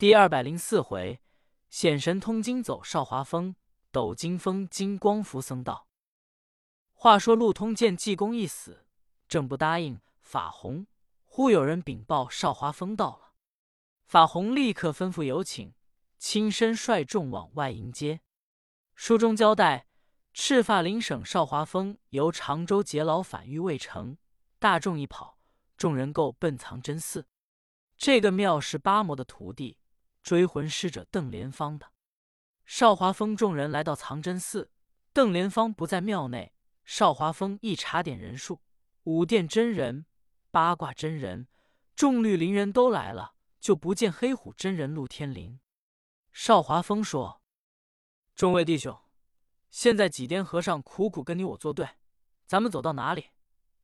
第二百零四回，显神通经走少华峰，斗金风金光福僧道。话说陆通见济公一死，正不答应法弘，忽有人禀报少华峰到了。法弘立刻吩咐有请，亲身率众往外迎接。书中交代，赤发林省少华峰由常州劫牢返狱未成，大众一跑，众人够奔藏真寺。这个庙是八魔的徒弟追魂师者邓莲芳的。少华峰众人来到藏真寺，邓莲芳不在庙内。少华峰一查点人数，五殿真人、八卦真人、众绿林人都来了，就不见黑虎真人陆天林。少华峰说：“众位弟兄，现在几颠和尚苦苦跟你我作对，咱们走到哪里，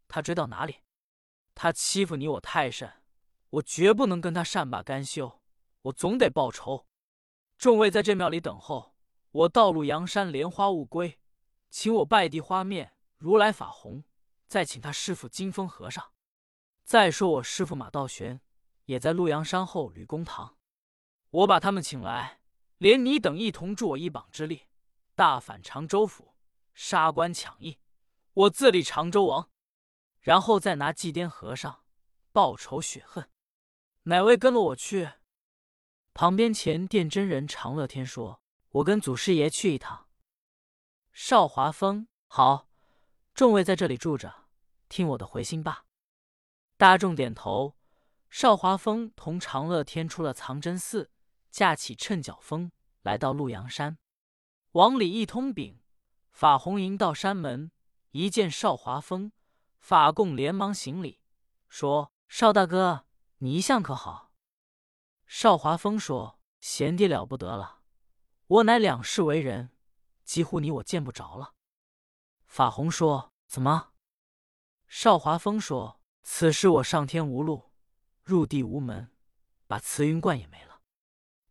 他追到哪里。他欺负你我太甚，我绝不能跟他善罢甘休，我总得报仇。众位在这庙里等候，我道路阳山莲花悟归，请我拜地花面。”如来法红，再请他师傅金风和尚。再说我师傅马道玄也在陆阳山后吕公堂，我把他们请来，连你等一同助我一膀之力，大反常州府，杀官抢义，我自立常州王，然后再拿祭奠和尚报仇雪恨。哪位跟了我去？旁边前殿真人长乐天说：“我跟祖师爷去一趟。”少华峰好。众位在这里住着，听我的回信吧。大众点头。少华峰同长乐天出了藏真寺，架起趁脚风，来到陆阳山。往里一通禀，法红迎到山门，一见少华峰，法共连忙行礼，说：“少大哥，你一向可好？”邵华峰说：“贤弟了不得了，我乃两世为人，几乎你我见不着了。”法红说：“怎么？”邵华峰说：“此时我上天无路，入地无门，把慈云观也没了。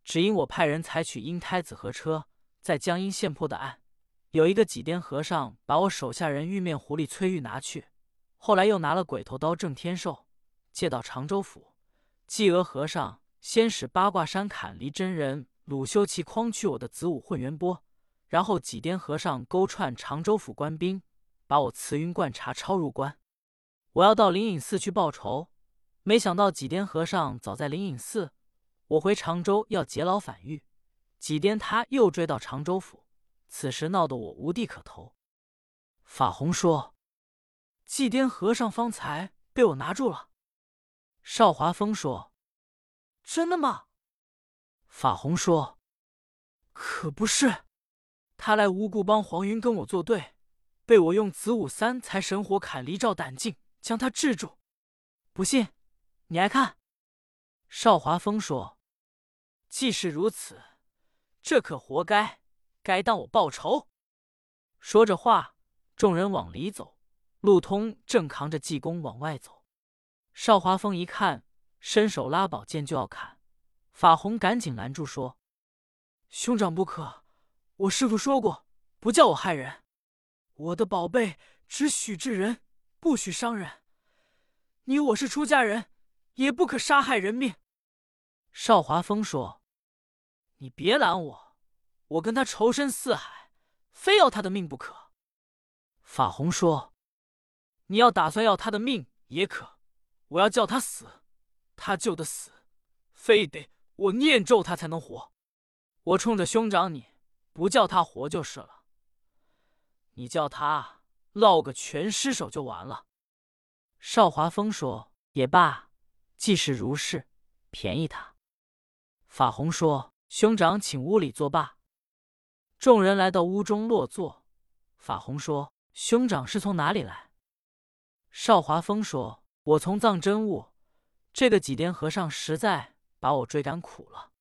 只因我派人采取阴胎子和车，在江阴县破的案，有一个几颠和尚把我手下人玉面狐狸崔玉拿去，后来又拿了鬼头刀郑天寿，借到常州府。济娥和尚先使八卦山砍离真人鲁修齐诓去我的子午混元波。”然后几颠和尚勾串常州府官兵，把我慈云观茶抄入关。我要到灵隐寺去报仇，没想到几颠和尚早在灵隐寺。我回常州要劫牢反狱，几颠他又追到常州府，此时闹得我无地可投。法红说：“祭颠和尚方才被我拿住了。”少华峰说：“真的吗？”法红说：“可不是。”他来无故帮黄云跟我作对，被我用子午三才神火砍离照胆镜，将他制住。不信，你来看。邵华峰说：“既是如此，这可活该，该当我报仇。”说着话，众人往里走，陆通正扛着济公往外走。邵华峰一看，伸手拉宝剑就要砍，法红赶紧拦住说：“兄长不可。”我师父说过，不叫我害人。我的宝贝只许治人，不许伤人。你我是出家人，也不可杀害人命。少华峰说：“你别拦我，我跟他仇深似海，非要他的命不可。”法红说：“你要打算要他的命也可，我要叫他死，他就得死，非得我念咒他才能活。我冲着兄长你。”不叫他活就是了，你叫他落个全尸首就完了。邵华峰说：“也罢，既是如是，便宜他。”法红说：“兄长，请屋里作罢。”众人来到屋中落座。法红说：“兄长是从哪里来？”邵华峰说：“我从藏真悟。这个几颠和尚实在把我追赶苦了。”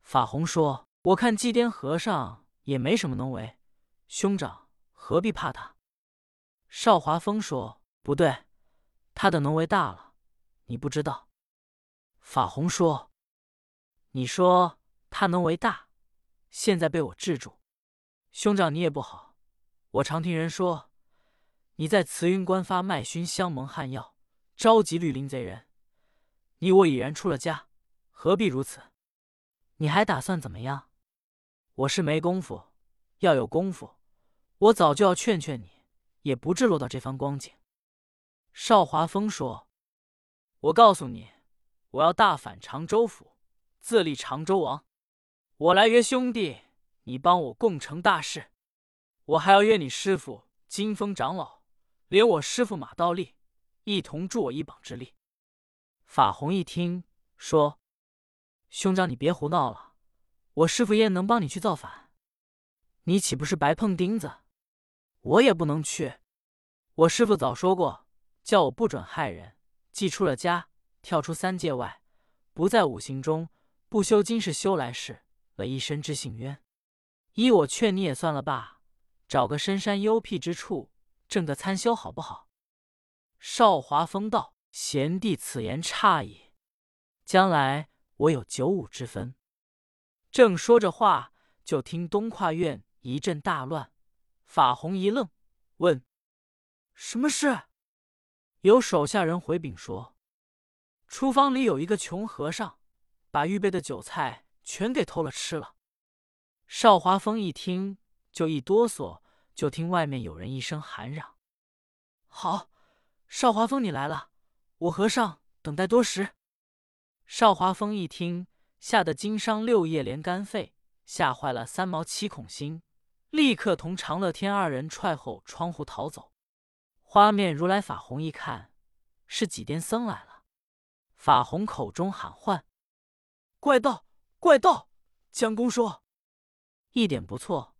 法红说。我看祭奠和尚也没什么能为，兄长何必怕他？少华峰说：“不对，他的能为大了，你不知道。”法红说：“你说他能为大，现在被我制住，兄长你也不好。我常听人说，你在慈云观发卖熏香蒙汗药，召集绿林贼人。你我已然出了家，何必如此？你还打算怎么样？我是没功夫，要有功夫，我早就要劝劝你，也不至落到这番光景。邵华峰说：“我告诉你，我要大反常州府，自立常州王。我来约兄弟，你帮我共成大事。我还要约你师傅金风长老，连我师傅马道立，一同助我一膀之力。”法红一听，说：“兄长，你别胡闹了。”我师傅焉能帮你去造反？你岂不是白碰钉子？我也不能去。我师傅早说过，叫我不准害人。既出了家，跳出三界外，不在五行中，不修今世修来世，了一身之性冤。依我劝你也算了吧，找个深山幽僻之处，正个参修好不好？少华风道：“贤弟此言差矣。将来我有九五之分。”正说着话，就听东跨院一阵大乱。法红一愣，问：“什么事？”有手下人回禀说：“厨房里有一个穷和尚，把预备的酒菜全给偷了吃了。”邵华峰一听，就一哆嗦，就听外面有人一声喊嚷：“好，邵华峰，你来了！我和尚等待多时。”邵华峰一听。吓得金伤六叶连肝肺，吓坏了三毛七孔心，立刻同长乐天二人踹后窗户逃走。花面如来法红一看，是几癫僧来了。法红口中喊唤：“怪道，怪道！”江公说：“一点不错。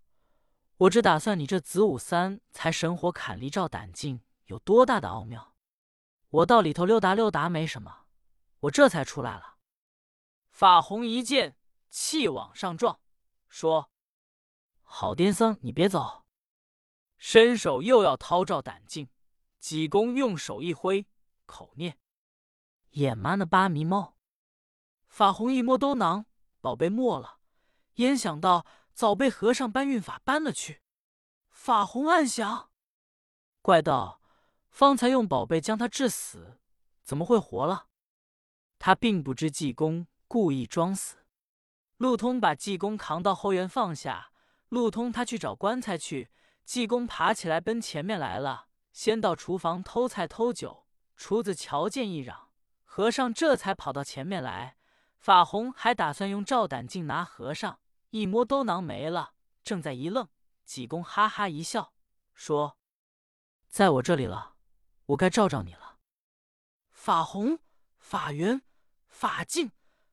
我只打算你这子午三才神火砍离照胆镜有多大的奥妙，我到里头溜达溜达没什么，我这才出来了。”法红一见，气往上撞，说：“好癫僧，你别走！”伸手又要掏照胆镜，济公用手一挥，口念：“眼妈那八迷猫。”法红一摸兜囊，宝贝没了，焉想到早被和尚搬运法搬了去。法红暗想：“怪道，方才用宝贝将他治死，怎么会活了？”他并不知济公。故意装死，路通把济公扛到后院放下。路通他去找棺材去，济公爬起来奔前面来了，先到厨房偷菜偷酒。厨子瞧见一嚷，和尚这才跑到前面来。法红还打算用照胆镜拿和尚，一摸兜囊没了，正在一愣。济公哈哈一笑，说：“在我这里了，我该照照你了。”法红、法圆、法净。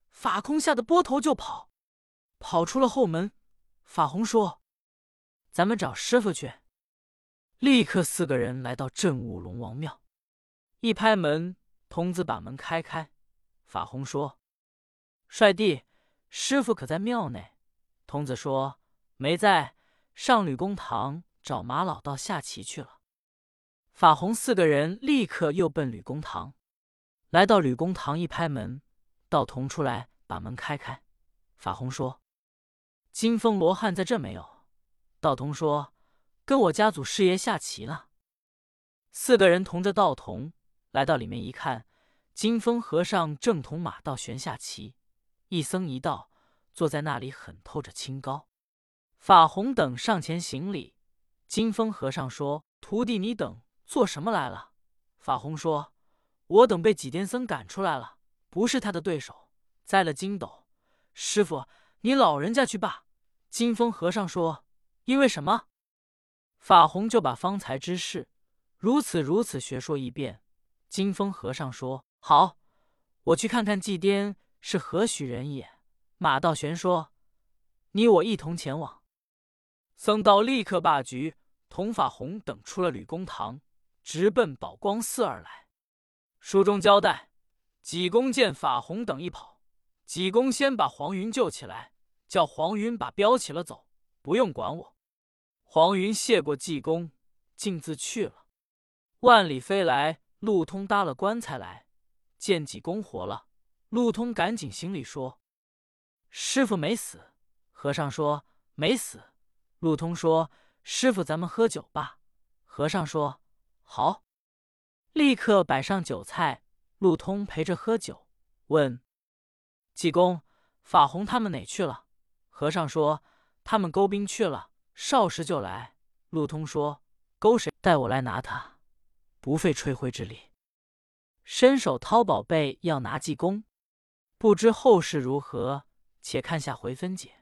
法空吓得拨头就跑，跑出了后门。法红说：“咱们找师傅去。”立刻四个人来到镇武龙王庙，一拍门，童子把门开开。法红说：“帅弟，师傅可在庙内？”童子说：“没在，上吕公堂找马老道下棋去了。”法红四个人立刻又奔吕公堂，来到吕公堂，一拍门。道童出来，把门开开。法红说：“金风罗汉在这没有？”道童说：“跟我家祖师爷下棋了。”四个人同着道童来到里面一看，金风和尚正同马道玄下棋，一僧一道坐在那里，很透着清高。法红等上前行礼。金风和尚说：“徒弟，你等做什么来了？”法红说：“我等被几癫僧赶出来了。”不是他的对手，栽了筋斗。师傅，你老人家去罢。金风和尚说：“因为什么？”法红就把方才之事如此如此学说一遍。金风和尚说：“好，我去看看祭颠是何许人也。”马道玄说：“你我一同前往。”僧道立刻罢局，同法红等出了吕公堂，直奔宝光寺而来。书中交代。济公见法红等一跑，济公先把黄云救起来，叫黄云把镖起了走，不用管我。黄云谢过济公，径自去了。万里飞来，路通搭了棺材来，见济公活了，路通赶紧行礼说：“师傅没死。”和尚说：“没死。”路通说：“师傅，咱们喝酒吧。”和尚说：“好。”立刻摆上酒菜。路通陪着喝酒，问济公：“法红他们哪去了？和尚说：“他们勾兵去了，少时就来。”陆通说：“勾谁？带我来拿他，不费吹灰之力。”伸手掏宝贝要拿济公，不知后事如何，且看下回分解。